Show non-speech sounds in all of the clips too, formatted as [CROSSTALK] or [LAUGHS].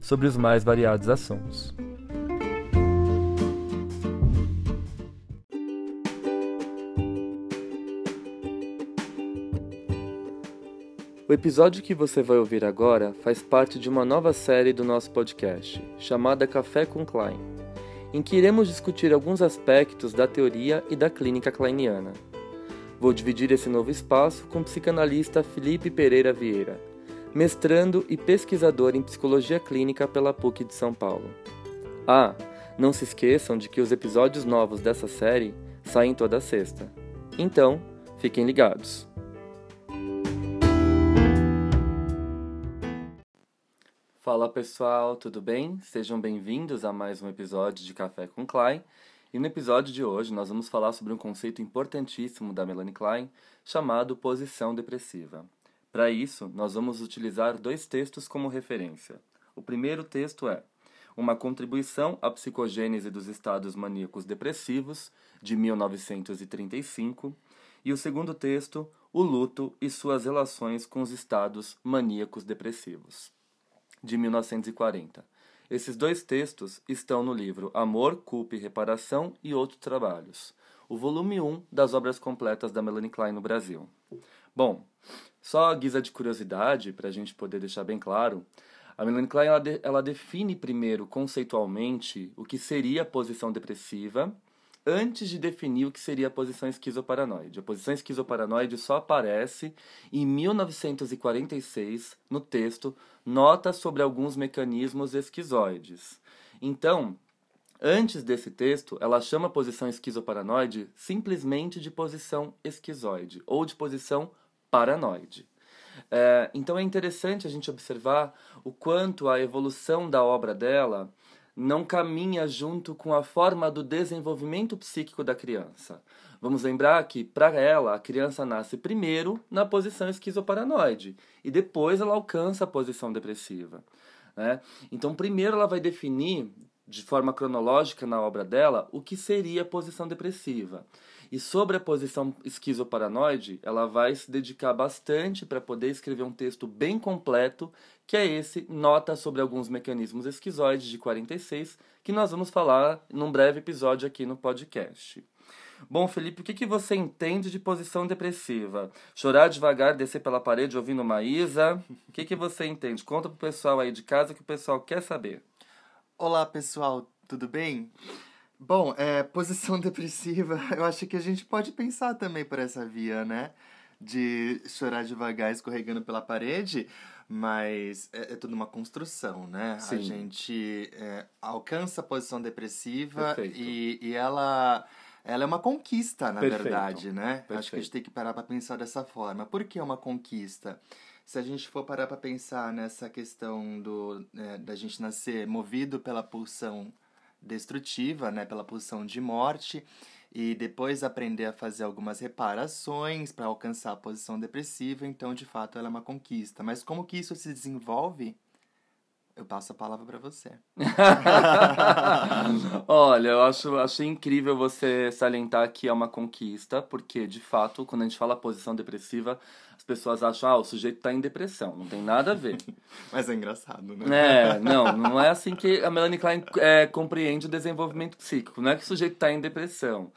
sobre os mais variados assuntos. O episódio que você vai ouvir agora faz parte de uma nova série do nosso podcast, chamada Café com Klein, em que iremos discutir alguns aspectos da teoria e da clínica kleiniana. Vou dividir esse novo espaço com o psicanalista Felipe Pereira Vieira, mestrando e pesquisador em psicologia clínica pela PUC de São Paulo. Ah, não se esqueçam de que os episódios novos dessa série saem toda sexta. Então, fiquem ligados. Fala pessoal, tudo bem? Sejam bem-vindos a mais um episódio de Café com Klein. E no episódio de hoje nós vamos falar sobre um conceito importantíssimo da Melanie Klein chamado posição depressiva. Para isso, nós vamos utilizar dois textos como referência. O primeiro texto é Uma Contribuição à Psicogênese dos Estados Maníacos Depressivos, de 1935, e o segundo texto, O Luto e Suas Relações com os Estados Maníacos Depressivos, de 1940. Esses dois textos estão no livro Amor, Culpa e Reparação e Outros Trabalhos, o volume 1 das obras completas da Melanie Klein no Brasil. Bom, só guisa de curiosidade, para a gente poder deixar bem claro, a Melanie Klein ela, de, ela define primeiro conceitualmente o que seria a posição depressiva antes de definir o que seria a posição esquizoparanoide. A posição esquizoparanoide só aparece em 1946 no texto Nota sobre alguns mecanismos esquizoides. Então, antes desse texto, ela chama a posição esquizoparanoide simplesmente de posição esquizoide ou de posição paranoide. É, então é interessante a gente observar o quanto a evolução da obra dela não caminha junto com a forma do desenvolvimento psíquico da criança. Vamos lembrar que, para ela, a criança nasce primeiro na posição esquizoparanoide e depois ela alcança a posição depressiva. Né? Então, primeiro ela vai definir, de forma cronológica na obra dela, o que seria a posição depressiva. E sobre a posição esquizoparanoide, ela vai se dedicar bastante para poder escrever um texto bem completo, que é esse Nota sobre alguns mecanismos esquizoides de 46, que nós vamos falar num breve episódio aqui no podcast. Bom, Felipe, o que, que você entende de posição depressiva? Chorar devagar, descer pela parede ouvindo Maísa? O que, que você entende? Conta pro pessoal aí de casa que o pessoal quer saber. Olá, pessoal, tudo bem? Bom, é, posição [LAUGHS] depressiva, eu acho que a gente pode pensar também por essa via, né? De chorar devagar escorregando pela parede, mas é, é tudo uma construção, né? Sim. A gente é, alcança a posição depressiva e, e ela, ela é uma conquista, na Perfeito. verdade, né? Perfeito. Acho que a gente tem que parar para pensar dessa forma. Por que é uma conquista? Se a gente for parar para pensar nessa questão do, é, da gente nascer movido pela pulsão destrutiva, né, pela pulsão de morte, e depois aprender a fazer algumas reparações para alcançar a posição depressiva, então de fato ela é uma conquista. Mas como que isso se desenvolve? Eu passo a palavra para você. [LAUGHS] Olha, eu acho, achei incrível você salientar que é uma conquista, porque de fato, quando a gente fala posição depressiva, pessoas acham, ah, o sujeito está em depressão. Não tem nada a ver. [LAUGHS] Mas é engraçado, né? É, não, não é assim que a Melanie Klein é, compreende o desenvolvimento psíquico. Não é que o sujeito está em depressão.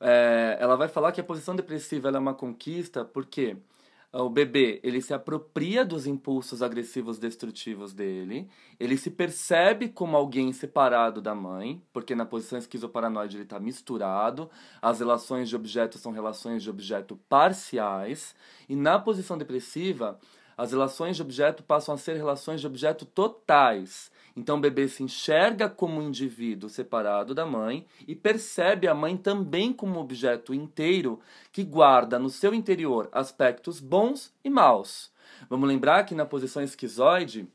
É, ela vai falar que a posição depressiva é uma conquista porque o bebê ele se apropria dos impulsos agressivos destrutivos dele, ele se percebe como alguém separado da mãe, porque na posição esquizoparanoide ele está misturado, as relações de objeto são relações de objeto parciais, e na posição depressiva as relações de objeto passam a ser relações de objeto totais. Então o bebê se enxerga como um indivíduo separado da mãe e percebe a mãe também como um objeto inteiro que guarda no seu interior aspectos bons e maus. Vamos lembrar que na posição esquizoide,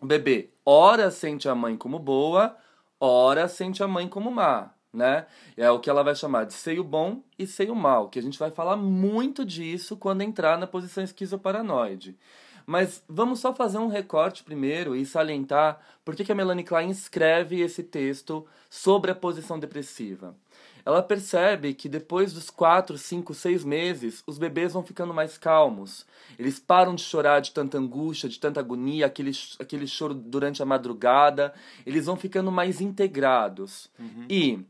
o bebê ora sente a mãe como boa, ora sente a mãe como má, né? É o que ela vai chamar de seio bom e seio mal, que a gente vai falar muito disso quando entrar na posição esquizoparanoide. Mas vamos só fazer um recorte primeiro e salientar por que a Melanie Klein escreve esse texto sobre a posição depressiva ela percebe que depois dos 4, 5, 6 meses, os bebês vão ficando mais calmos. Eles param de chorar de tanta angústia, de tanta agonia, aquele, aquele choro durante a madrugada. Eles vão ficando mais integrados. Uhum. E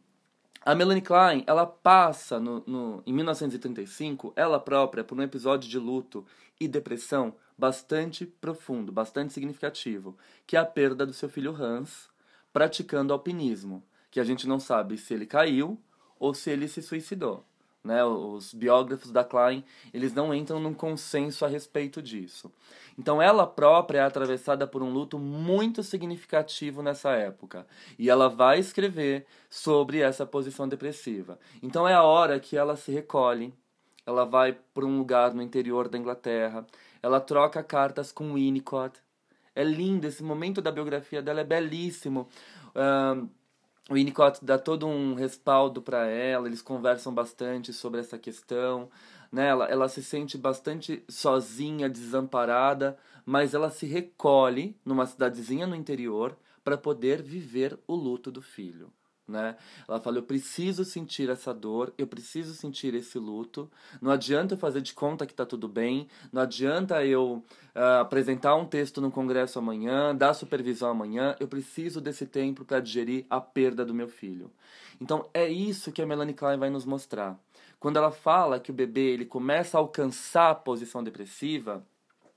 a Melanie Klein, ela passa no, no, em 1935, ela própria, por um episódio de luto e depressão bastante profundo, bastante significativo, que é a perda do seu filho Hans praticando alpinismo, que a gente não sabe se ele caiu ou se ele se suicidou. Né? Os biógrafos da Klein eles não entram num consenso a respeito disso. Então ela própria é atravessada por um luto muito significativo nessa época e ela vai escrever sobre essa posição depressiva. Então é a hora que ela se recolhe, ela vai para um lugar no interior da Inglaterra, ela troca cartas com Winnicott. É lindo esse momento da biografia dela é belíssimo. Uh, o Winnicott dá todo um respaldo para ela, eles conversam bastante sobre essa questão, né? Ela, ela se sente bastante sozinha, desamparada, mas ela se recolhe numa cidadezinha no interior para poder viver o luto do filho né? Ela fala: eu preciso sentir essa dor, eu preciso sentir esse luto. Não adianta eu fazer de conta que está tudo bem, não adianta eu uh, apresentar um texto no congresso amanhã, dar supervisão amanhã. Eu preciso desse tempo para digerir a perda do meu filho. Então é isso que a Melanie Klein vai nos mostrar. Quando ela fala que o bebê ele começa a alcançar a posição depressiva,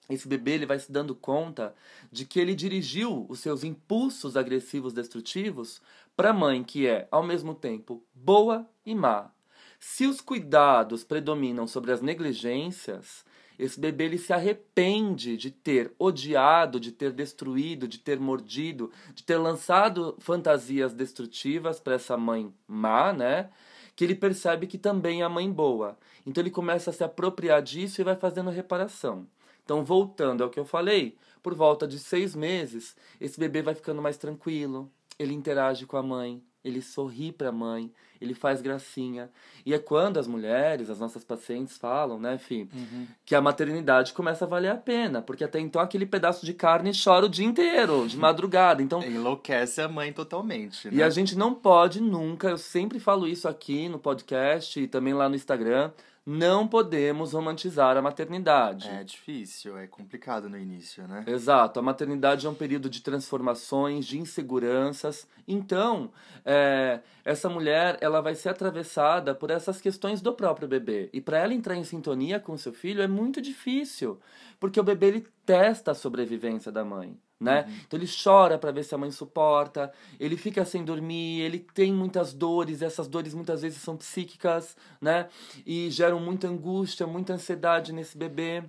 esse bebê ele vai se dando conta de que ele dirigiu os seus impulsos agressivos destrutivos para a mãe, que é, ao mesmo tempo, boa e má. Se os cuidados predominam sobre as negligências, esse bebê ele se arrepende de ter odiado, de ter destruído, de ter mordido, de ter lançado fantasias destrutivas para essa mãe má, né? Que ele percebe que também é a mãe boa. Então ele começa a se apropriar disso e vai fazendo reparação. Então, voltando ao que eu falei, por volta de seis meses, esse bebê vai ficando mais tranquilo, ele interage com a mãe, ele sorri para a mãe, ele faz gracinha. E é quando as mulheres, as nossas pacientes falam, né, Fih, uhum. que a maternidade começa a valer a pena, porque até então aquele pedaço de carne chora o dia inteiro, de madrugada. Então enlouquece a mãe totalmente, né? E a gente não pode nunca, eu sempre falo isso aqui no podcast e também lá no Instagram, não podemos romantizar a maternidade. É difícil, é complicado no início, né? Exato. A maternidade é um período de transformações, de inseguranças. Então, é, essa mulher ela vai ser atravessada por essas questões do próprio bebê. E para ela entrar em sintonia com seu filho é muito difícil, porque o bebê ele testa a sobrevivência da mãe né? Uhum. Então ele chora para ver se a mãe suporta, ele fica sem dormir, ele tem muitas dores, essas dores muitas vezes são psíquicas, né? E geram muita angústia, muita ansiedade nesse bebê.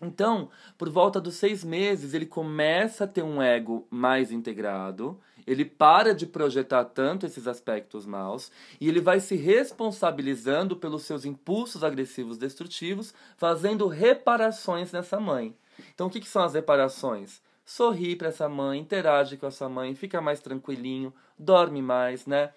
Então, por volta dos seis meses, ele começa a ter um ego mais integrado, ele para de projetar tanto esses aspectos maus e ele vai se responsabilizando pelos seus impulsos agressivos destrutivos, fazendo reparações nessa mãe. Então, o que, que são as reparações? Sorri para essa mãe, interage com essa mãe, fica mais tranquilinho, dorme mais, né?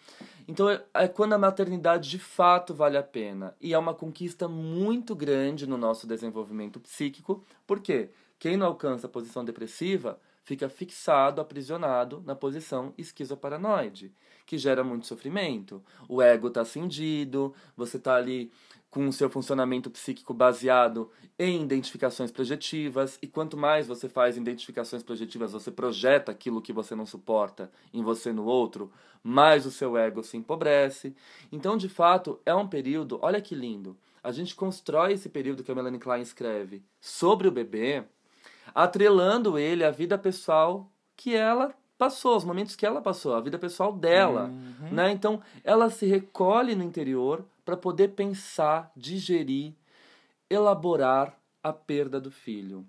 Então é, é quando a maternidade de fato vale a pena. E é uma conquista muito grande no nosso desenvolvimento psíquico, porque quem não alcança a posição depressiva fica fixado, aprisionado na posição esquizoparanoide, que gera muito sofrimento. O ego está cindido, você está ali com o seu funcionamento psíquico baseado em identificações projetivas, e quanto mais você faz identificações projetivas, você projeta aquilo que você não suporta em você no outro, mais o seu ego se empobrece. Então, de fato, é um período, olha que lindo. A gente constrói esse período que a Melanie Klein escreve sobre o bebê, atrelando ele à vida pessoal que ela passou, os momentos que ela passou, a vida pessoal dela, uhum. né? Então, ela se recolhe no interior para poder pensar, digerir, elaborar a perda do filho.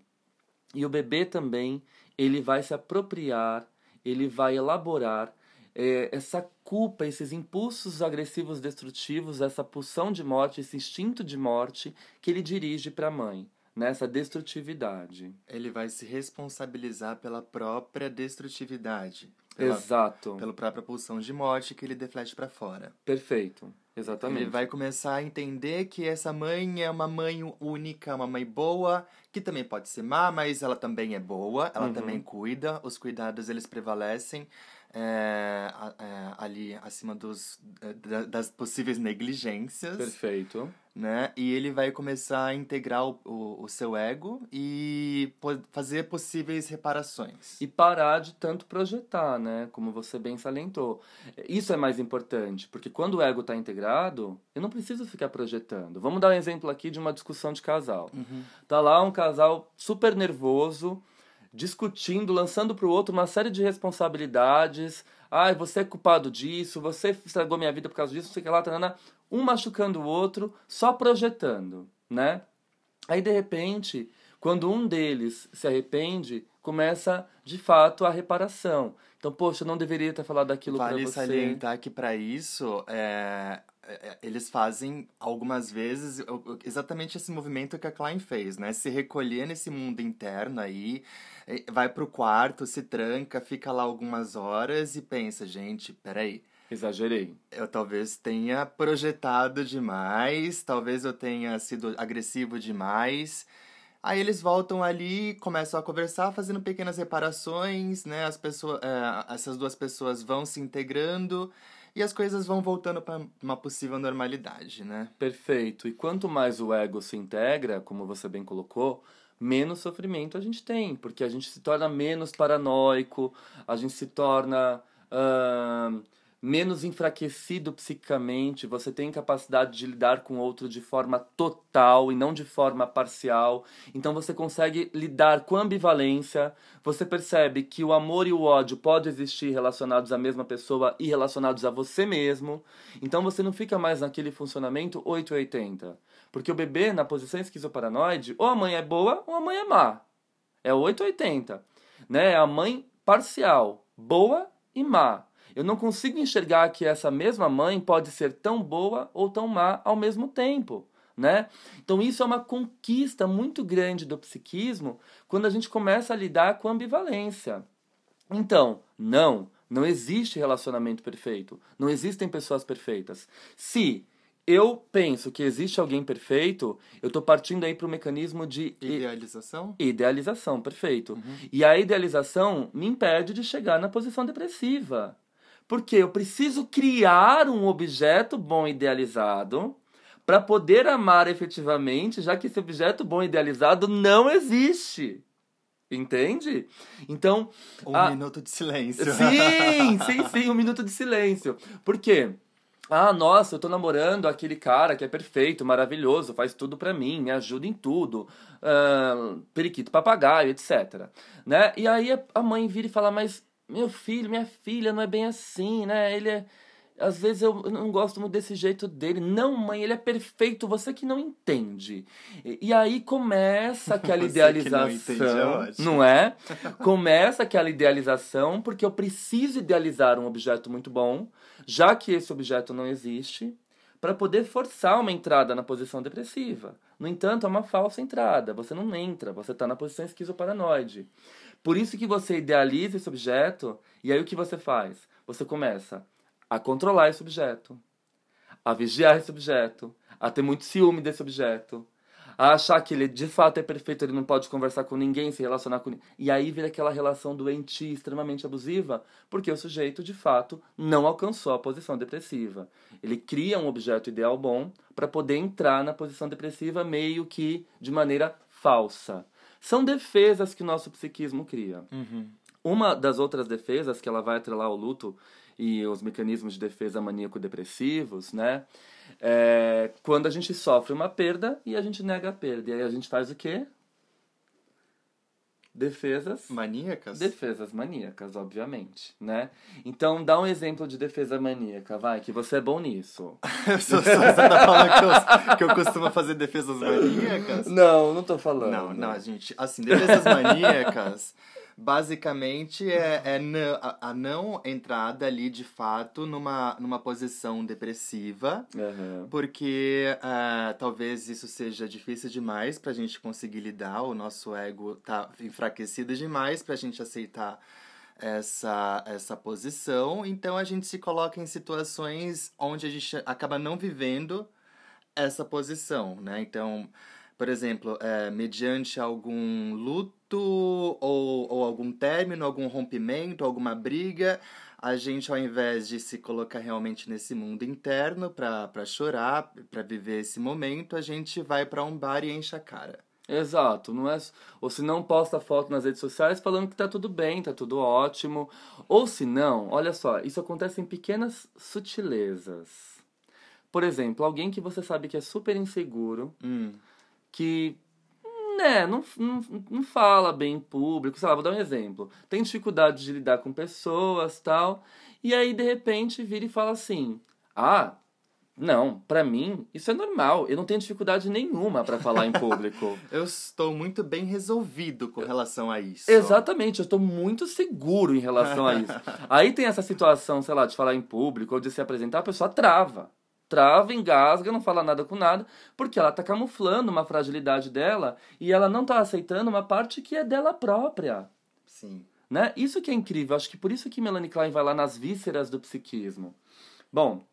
E o bebê também, ele vai se apropriar, ele vai elaborar é, essa culpa, esses impulsos agressivos destrutivos, essa pulsão de morte, esse instinto de morte que ele dirige para a mãe. nessa destrutividade. Ele vai se responsabilizar pela própria destrutividade. Pela, Exato. Pela própria pulsão de morte que ele deflete para fora. Perfeito. Exatamente. Ele vai começar a entender que essa mãe é uma mãe única, uma mãe boa, que também pode ser má, mas ela também é boa, ela Uhum. também cuida, os cuidados eles prevalecem é, é, ali acima dos, é, da- das possíveis negligências, Perfeito. né? E ele vai começar a integrar o, o, o seu ego e po- fazer possíveis reparações. E parar de tanto projetar, né? Como você bem salientou. Isso é mais importante, porque quando o ego está integrado, eu não preciso ficar projetando. Vamos dar um exemplo aqui de uma discussão de casal. Tá lá um casal super nervoso, discutindo, lançando pro outro uma série de responsabilidades. Ai, você é culpado disso, você estragou minha vida por causa disso, não sei o que lá, tarana. um machucando o outro, só projetando, né? Aí, de repente, quando um deles se arrepende, começa, de fato, a reparação. Então, poxa, eu não deveria ter falado aquilo Vale pra você. salientar que para isso é, eles fazem algumas vezes exatamente esse movimento que a Klein fez, né? Se recolher nesse mundo interno aí, eh, vai pro quarto, se tranca, fica lá algumas horas e pensa, gente, peraí. Exagerei. Eu talvez tenha projetado demais, talvez eu tenha sido agressivo demais. Aí eles voltam ali, começam a conversar, fazendo pequenas reparações, né? As pessoas, é, essas duas pessoas vão se integrando e as coisas vão voltando para uma possível normalidade, né? Perfeito. E quanto mais o ego se integra, como você bem colocou, menos sofrimento a gente tem, porque a gente se torna menos paranoico, a gente se torna ahn, menos enfraquecido psiquicamente, você tem capacidade de lidar com o outro de forma total e não de forma parcial. Então você consegue lidar com ambivalência, você percebe que o amor e o ódio podem existir relacionados à mesma pessoa e relacionados a você mesmo. Então você não fica mais naquele funcionamento 880. Porque o bebê, na posição esquizoparanoide, ou a mãe é boa ou a mãe é má. É 880. Né? É a mãe parcial, boa e má. Eu não consigo enxergar que essa mesma mãe pode ser tão boa ou tão má ao mesmo tempo. Né? Então isso é uma conquista muito grande do psiquismo quando a gente começa a lidar com a ambivalência. Então, não, não existe relacionamento perfeito. Não existem pessoas perfeitas. Se eu penso que existe alguém perfeito, eu estou partindo aí para o mecanismo de Idealização? idealização, perfeito. E a idealização me impede de chegar na posição depressiva. Porque eu preciso criar um objeto bom idealizado para poder amar efetivamente, já que esse objeto bom idealizado não existe. Entende? Então, Um Ah. minuto de silêncio. Sim, [LAUGHS] sim, sim, um minuto de silêncio. Por quê? Ah, nossa, eu tô namorando aquele cara que é perfeito, maravilhoso, faz tudo pra mim, me ajuda em tudo, ah, periquito papagaio, etc. Né? E aí a- a mãe vira e fala, mas meu filho, minha filha, não é bem assim, né? Ele é. Às vezes eu não gosto muito desse jeito dele. Não, mãe, ele é perfeito, você que não entende. E, e aí começa aquela [LAUGHS] que não idealização. entende é não é? [LAUGHS] Começa aquela idealização, porque eu preciso idealizar um objeto muito bom, já que esse objeto não existe, para poder forçar uma entrada na posição depressiva. No entanto, é uma falsa entrada. Você não entra, você está na posição esquizoparanoide. Por isso que você idealiza esse objeto, e aí o que você faz? Você começa a controlar esse objeto, a vigiar esse objeto, a ter muito ciúme desse objeto, a achar que ele de fato é perfeito, ele não pode conversar com ninguém, se relacionar com ninguém. E aí vira aquela relação doentia, extremamente abusiva, porque o sujeito de fato não alcançou a posição depressiva. Ele cria um objeto ideal bom para poder entrar na posição depressiva meio que de maneira falsa. São defesas que o nosso psiquismo cria. Uhum. Uma das outras defesas, que ela vai atrelar o luto e os mecanismos de defesa maníaco-depressivos, né? É quando a gente sofre uma perda e a gente nega a perda. E aí a gente faz o quê? Defesas. Maníacas? Defesas maníacas, obviamente, né? Então dá um exemplo de defesa maníaca, vai, que você é bom nisso. [LAUGHS] Você tá falando que eu, que eu costumo fazer defesas maníacas? Não, não tô falando. Não, não, gente. Assim, defesas maníacas Basicamente, é, é não- a, a não entrada ali, de fato, numa, numa posição depressiva, Aham. porque ah, talvez isso seja difícil demais pra gente conseguir lidar, o nosso ego tá enfraquecido demais pra gente aceitar essa, essa posição, então a gente se coloca em situações onde a gente acaba não vivendo essa posição, né? Então, por exemplo, é, mediante algum luto ou, ou algum término, algum rompimento, alguma briga, a gente, ao invés de se colocar realmente nesse mundo interno para chorar, para viver esse momento, a gente vai para um bar e enche a cara. Exato, não é. Ou se não posta foto nas redes sociais falando que tá tudo bem, tá tudo ótimo. Ou se não, olha só, isso acontece em pequenas sutilezas. Por exemplo, alguém que você sabe que é super inseguro, Hum, que né, não, não, não fala bem em público, sei lá, vou dar um exemplo. Tem dificuldade de lidar com pessoas tal, e aí de repente vira e fala assim: Ah, não, pra mim isso é normal, eu não tenho dificuldade nenhuma pra falar em público. [LAUGHS] eu estou muito bem resolvido com relação a isso. Exatamente, eu estou muito seguro em relação a isso. [LAUGHS] Aí tem essa situação, sei lá, de falar em público ou de se apresentar, a pessoa trava. Trava, engasga, não fala nada com nada, porque ela tá camuflando uma fragilidade dela e ela não tá aceitando uma parte que é dela própria. Sim. Né? Isso que é incrível, acho que por isso que Melanie Klein vai lá nas vísceras do psiquismo. Bom,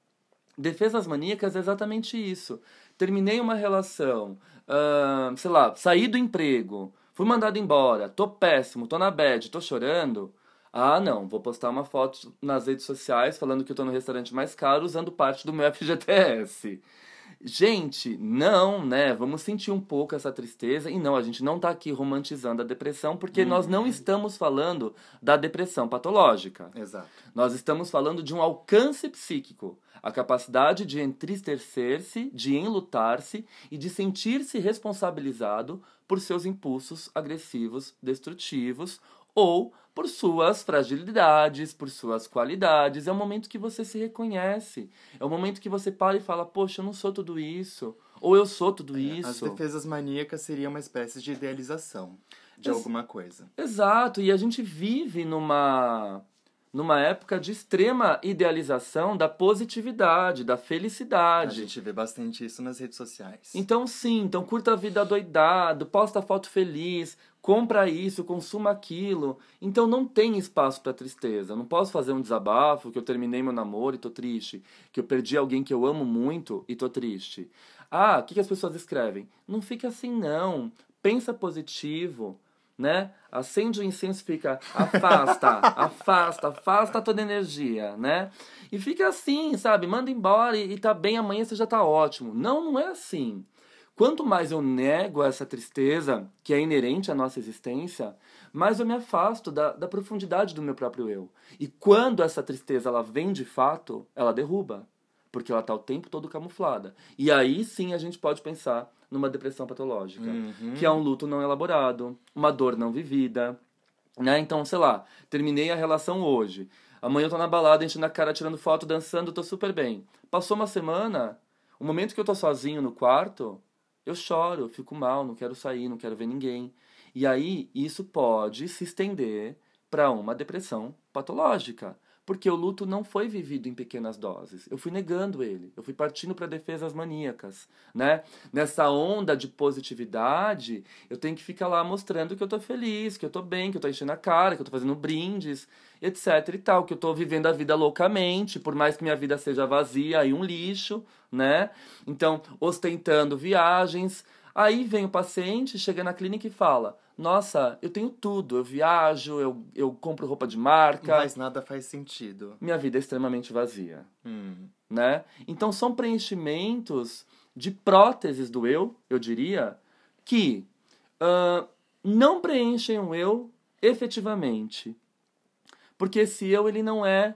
defesas maníacas é exatamente isso. Terminei uma relação, ahn, sei lá, saí do emprego, fui mandado embora, tô péssimo, tô na bad, tô chorando. Ah, não, vou postar uma foto nas redes sociais falando que eu tô no restaurante mais caro usando parte do meu [LAUGHS] FGTS. Gente, não, né? Vamos sentir um pouco essa tristeza. E não, a gente não tá aqui romantizando a depressão, porque nós não estamos falando da depressão patológica. Exato. Nós estamos falando de um alcance psíquico, a capacidade de entristecer-se, de enlutar-se e de sentir-se responsabilizado por seus impulsos agressivos, destrutivos ou por suas fragilidades, por suas qualidades. É o momento que você se reconhece. É o momento que você para e fala: Poxa, eu não sou tudo isso. Ou eu sou tudo As isso. defesas maníacas seriam uma espécie de idealização de Ex- alguma coisa. Exato, e a gente vive numa numa época de extrema idealização da positividade, da A felicidade. gente vê bastante isso nas redes sociais. Então sim, então curta a vida doidado, posta foto feliz, compra isso, consuma aquilo. Então não tem espaço para tristeza. Não posso fazer um desabafo que eu terminei meu namoro e tô triste, que eu perdi alguém que eu amo muito e tô triste. Ah, o que, que as pessoas escrevem? Não fica assim não. Pensa positivo, né? Acende o incenso e fica afasta, [LAUGHS] afasta, afasta toda energia, né? E fica assim, sabe? Manda embora e, e tá bem, amanhã você já tá ótimo. Não, não é assim. Quanto mais eu nego essa tristeza que é inerente à nossa existência, mais eu me afasto da, da profundidade do meu próprio eu. E quando essa tristeza ela vem de fato, ela derruba. Porque ela está o tempo todo camuflada. E aí sim a gente pode pensar numa depressão patológica, Uhum. que é um luto não elaborado, uma dor não vivida. Né? Então, sei lá, terminei a relação hoje. Amanhã eu tô na balada, enchendo a cara, tirando foto, dançando, tô super bem. Passou uma semana, o momento que eu tô sozinho no quarto, eu choro, eu fico mal, não quero sair, não quero ver ninguém. E aí isso pode se estender para uma depressão patológica, porque o luto não foi vivido em pequenas doses. Eu fui negando ele, eu fui partindo para defesas maníacas, né? Nessa onda de positividade, eu tenho que ficar lá mostrando que eu tô feliz, que eu tô bem, que eu tô enchendo a cara, que eu tô fazendo brindes, etc e tal, que eu tô vivendo a vida loucamente, por mais que minha vida seja vazia e um lixo, né? Então, ostentando viagens. Aí vem o paciente, chega na clínica e fala: Nossa, eu tenho tudo, eu viajo, eu, eu compro roupa de marca, Mas nada faz sentido. minha vida é extremamente vazia, Hum. né? Então são preenchimentos de próteses do eu, eu diria, que ah, não preenchem o eu efetivamente. Porque esse eu ele não é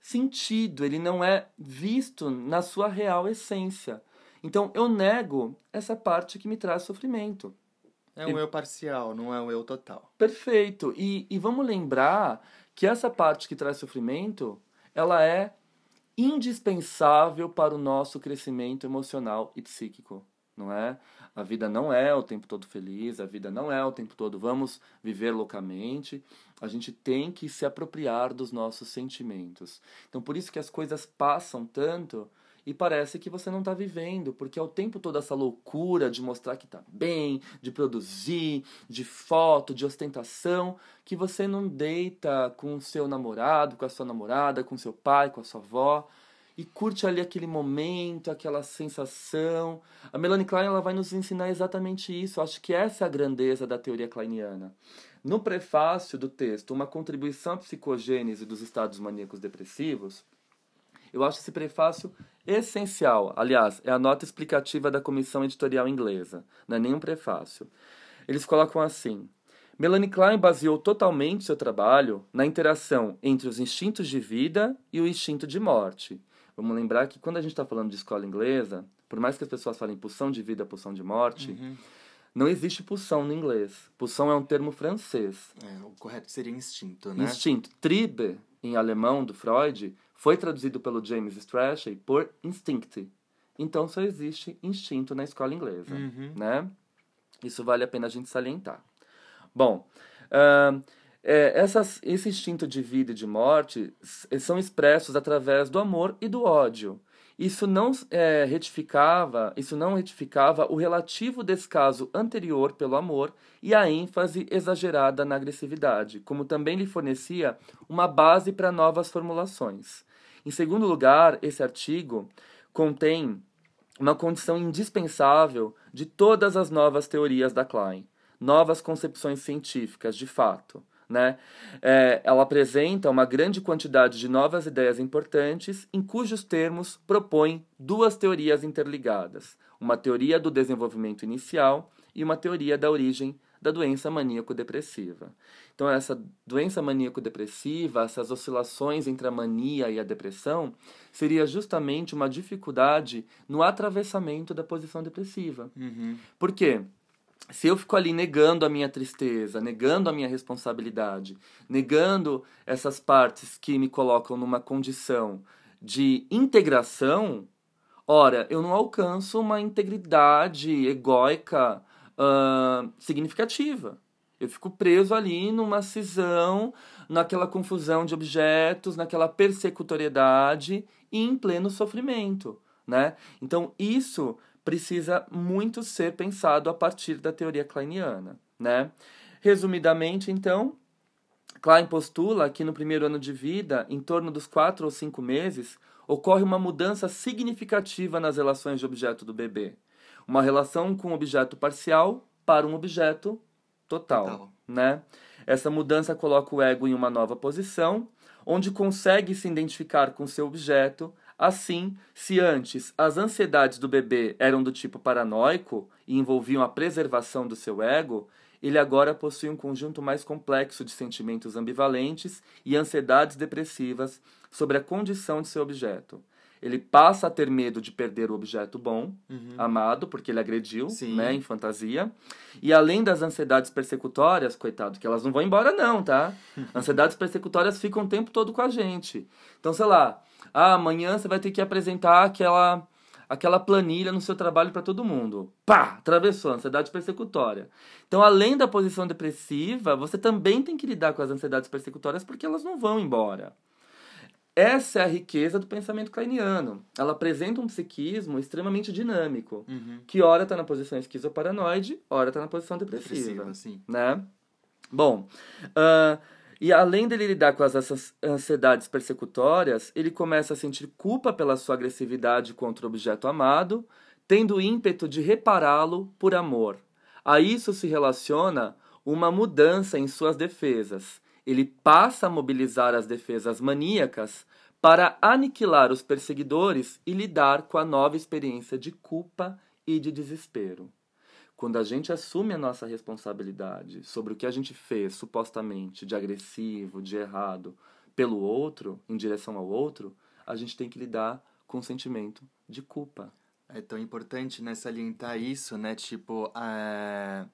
sentido, ele não é visto na sua real essência. Então eu nego essa parte que me traz sofrimento. É um eu parcial, não é um eu total. Perfeito. E, e vamos lembrar que essa parte que traz sofrimento, ela é indispensável para o nosso crescimento emocional e psíquico. não é? A vida não é o tempo todo feliz, a vida não é o tempo todo vamos viver loucamente. A gente tem que se apropriar dos nossos sentimentos. Então, por isso que as coisas passam tanto e parece que você não está vivendo, porque é o tempo todo essa loucura de mostrar que está bem, de produzir, de foto, de ostentação, que você não deita com o seu namorado, com a sua namorada, com seu pai, com a sua avó e curte ali aquele momento, aquela sensação. A Melanie Klein ela vai nos ensinar exatamente isso. Eu acho que essa é a grandeza da teoria kleiniana. No prefácio do texto, uma contribuição à psicogênese dos estados maníacos depressivos, eu acho esse prefácio essencial. Aliás, é a nota explicativa da comissão editorial inglesa, não é nenhum prefácio. Eles colocam assim: Melanie Klein baseou totalmente seu trabalho na interação entre os instintos de vida e o instinto de morte. Vamos lembrar que quando a gente está falando de escola inglesa, por mais que as pessoas falem pulsão de vida, pulsão de morte, uhum. não existe pulsão no inglês. Pulsão é um termo francês. É, o correto seria instinto, né? Instinto. Triebe, em alemão, do Freud, foi traduzido pelo James Strachey por instinct. Então só existe instinto na escola inglesa, uhum. né? Isso vale a pena a gente salientar. Bom, uh, é, essas, esse instinto de vida e de morte são expressos através do amor e do ódio. Isso não é, retificava, isso não retificava o relativo descaso anterior pelo amor e a ênfase exagerada na agressividade, como também lhe fornecia uma base para novas formulações. Em segundo lugar, esse artigo contém uma condição indispensável de todas as novas teorias da Klein, novas concepções científicas, de fato. Né? É, ela apresenta uma grande quantidade de novas ideias importantes, em cujos termos propõe duas teorias interligadas: uma teoria do desenvolvimento inicial e uma teoria da origem da doença maníaco-depressiva. Então, essa doença maníaco-depressiva, essas oscilações entre a mania e a depressão, seria justamente uma dificuldade no atravessamento da posição depressiva. Uhum. Por quê? Se eu fico ali negando a minha tristeza, negando a minha responsabilidade, negando essas partes que me colocam numa condição de integração, ora, eu não alcanço uma integridade egóica uh, significativa. Eu fico preso ali numa cisão, naquela confusão de objetos, naquela persecutoriedade e em pleno sofrimento, né? Então isso precisa muito ser pensado a partir da teoria kleiniana, né? Resumidamente, então, Klein postula que no primeiro ano de vida, em torno dos quatro ou cinco meses, ocorre uma mudança significativa nas relações de objeto do bebê uma relação com um objeto parcial para um objeto total, total. né? Essa mudança coloca o ego em uma nova posição, onde consegue se identificar com seu objeto. Assim, se antes as ansiedades do bebê eram do tipo paranoico e envolviam a preservação do seu ego, ele agora possui um conjunto mais complexo de sentimentos ambivalentes e ansiedades depressivas sobre a condição de seu objeto ele passa a ter medo de perder o objeto bom, uhum. amado, porque ele agrediu, Sim. né, em fantasia. E além das ansiedades persecutórias, coitado, que elas não vão embora não, tá? [LAUGHS] ansiedades persecutórias ficam o tempo todo com a gente. Então, sei lá, ah, amanhã você vai ter que apresentar aquela aquela planilha no seu trabalho para todo mundo. Pá, atravessou a ansiedade persecutória. Então, além da posição depressiva, você também tem que lidar com as ansiedades persecutórias porque elas não vão embora. Essa é a riqueza do pensamento kleiniano. Ela apresenta um psiquismo extremamente dinâmico, uhum. que ora está na posição esquizoparanoide, ora está na posição depressiva. depressiva né? Bom, uh, e além dele lidar com as ansiedades persecutórias, ele começa a sentir culpa pela sua agressividade contra o objeto amado, tendo ímpeto de repará-lo por amor. A isso se relaciona uma mudança em suas defesas ele passa a mobilizar as defesas maníacas para aniquilar os perseguidores e lidar com a nova experiência de culpa e de desespero. Quando a gente assume a nossa responsabilidade sobre o que a gente fez supostamente de agressivo, de errado, pelo outro, em direção ao outro, a gente tem que lidar com o sentimento de culpa. É tão importante, né, salientar isso, né, tipo, é...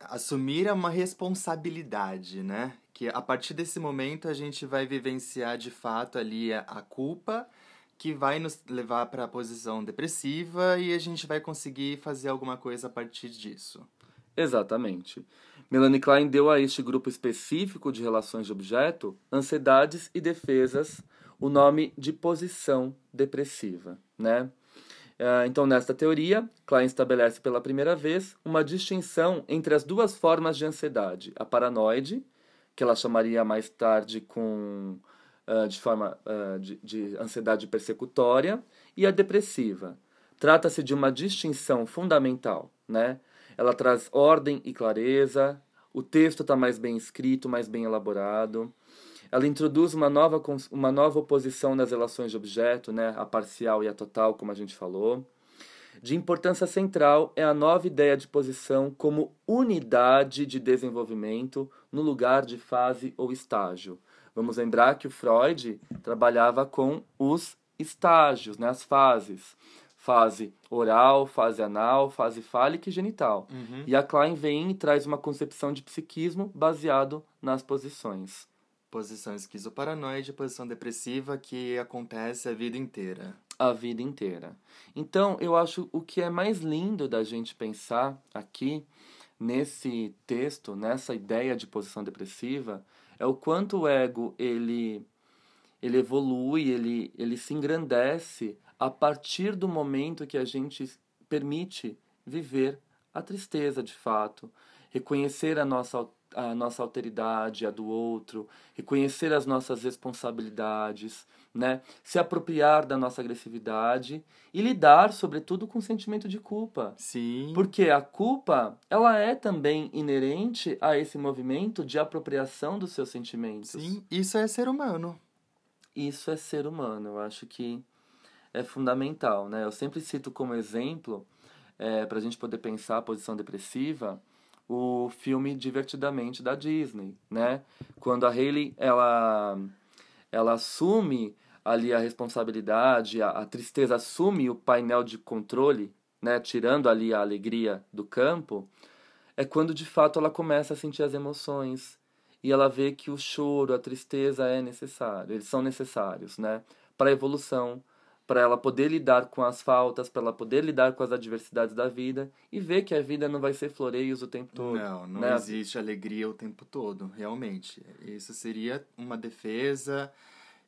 assumir uma responsabilidade, né, que a partir desse momento a gente vai vivenciar de fato ali a, a culpa que vai nos levar para a posição depressiva e a gente vai conseguir fazer alguma coisa a partir disso. Exatamente. Melanie Klein deu a este grupo específico de relações de objeto, ansiedades e defesas, o nome de posição depressiva, né? Ah, então, nesta teoria, Klein estabelece pela primeira vez uma distinção entre as duas formas de ansiedade: a paranoide, que ela chamaria mais tarde com uh, de forma uh, de, de ansiedade persecutória, e a depressiva. Trata-se de uma distinção fundamental, né? Ela traz ordem e clareza, o texto está mais bem escrito, mais bem elaborado. Ela introduz uma nova, uma nova oposição nas relações de objeto, né? a parcial e a total, como a gente falou. De importância central é a nova ideia de posição como unidade de desenvolvimento no lugar de fase ou estágio. Vamos lembrar que o Freud trabalhava com os estágios, né, as fases. Fase oral, fase anal, fase fálica e genital. Uhum. E a Klein vem e traz uma concepção de psiquismo baseado nas posições. Posição esquizoparanoide, posição depressiva que acontece a vida inteira. A vida inteira. Então, eu acho o que é mais lindo da gente pensar aqui nesse texto, nessa ideia de posição depressiva, é o quanto o ego ele ele evolui, ele ele se engrandece a partir do momento que a gente permite viver a tristeza de fato, reconhecer a nossa a nossa alteridade, a do outro, reconhecer as nossas responsabilidades, né? Se apropriar da nossa agressividade e lidar, sobretudo, com o sentimento de culpa. Sim. Porque a culpa, ela é também inerente a esse movimento de apropriação dos seus sentimentos. Sim, isso é ser humano. Isso é ser humano. Eu acho que é fundamental, né? Eu sempre cito como exemplo, é, para a gente poder pensar a posição depressiva, o filme Divertidamente da Disney, né? Quando a Hayley, ela, ela assume ali a responsabilidade, a, a tristeza assume o painel de controle, né? Tirando ali a alegria do campo, é quando de fato ela começa a sentir as emoções e ela vê que o choro, a tristeza é necessário, eles são necessários, né? Para a evolução, para ela poder lidar com as faltas, para ela poder lidar com as adversidades da vida e ver que a vida não vai ser floreios o tempo todo. Não, não né? existe alegria o tempo todo, realmente. Isso seria uma defesa,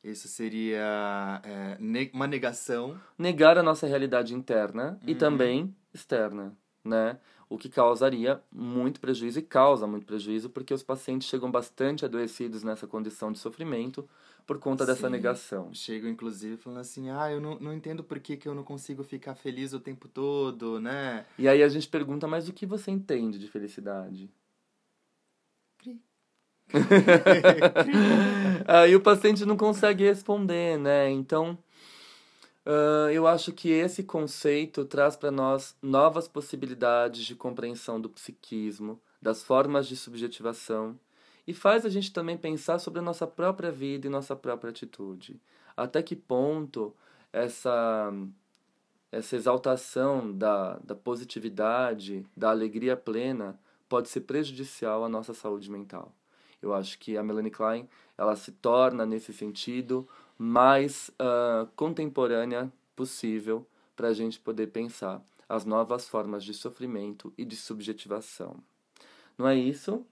isso seria é, uma negação. Negar a nossa realidade interna uhum. e também externa, né? O que causaria muito prejuízo e causa muito prejuízo porque os pacientes chegam bastante adoecidos nessa condição de sofrimento por conta Sim, dessa negação. Chegam, inclusive, falando assim, ah, eu não, não entendo por que, que eu não consigo ficar feliz o tempo todo, né? E aí a gente pergunta, mas o que você entende de felicidade? Cri. [LAUGHS] aí o paciente não consegue responder, né? Então, uh, eu acho que esse conceito traz para nós novas possibilidades de compreensão do psiquismo, das formas de subjetivação e faz a gente também pensar sobre a nossa própria vida e nossa própria atitude. Até que ponto essa, essa exaltação da, da positividade, da alegria plena, pode ser prejudicial à nossa saúde mental. Eu acho que a Melanie Klein ela se torna, nesse sentido, mais uh, contemporânea possível para a gente poder pensar as novas formas de sofrimento e de subjetivação. Não é isso?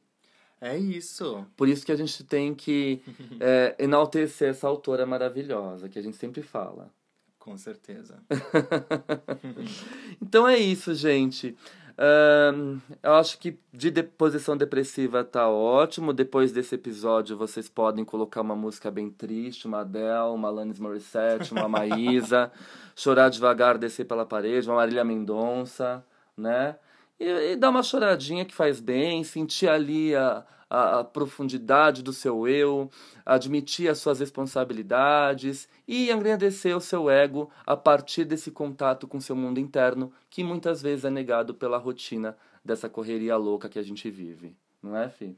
É isso. Por isso que a gente tem que é, [LAUGHS] enaltecer essa autora maravilhosa, que a gente sempre fala. Com certeza. [LAUGHS] então é isso, gente. Um, eu acho que de deposição depressiva tá ótimo. Depois desse episódio, vocês podem colocar uma música bem triste, uma Adele, uma Alanis Morissette, uma Maísa, [LAUGHS] chorar devagar, descer pela parede, uma Marília Mendonça, né? E, e dar uma choradinha que faz bem, sentir ali a, a, a, profundidade do seu eu, admitir as suas responsabilidades e agradecer o seu ego a partir desse contato com seu mundo interno, que muitas vezes é negado pela rotina dessa correria louca que a gente vive. Não é, Fih?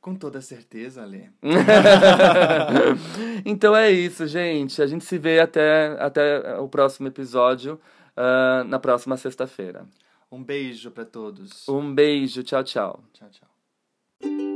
Com toda certeza, Alê. [LAUGHS] então é isso, gente. A gente se vê até, até o próximo episódio, uh, na próxima sexta-feira. Um beijo para todos. Um beijo. Tchau, tchau. Tchau, tchau.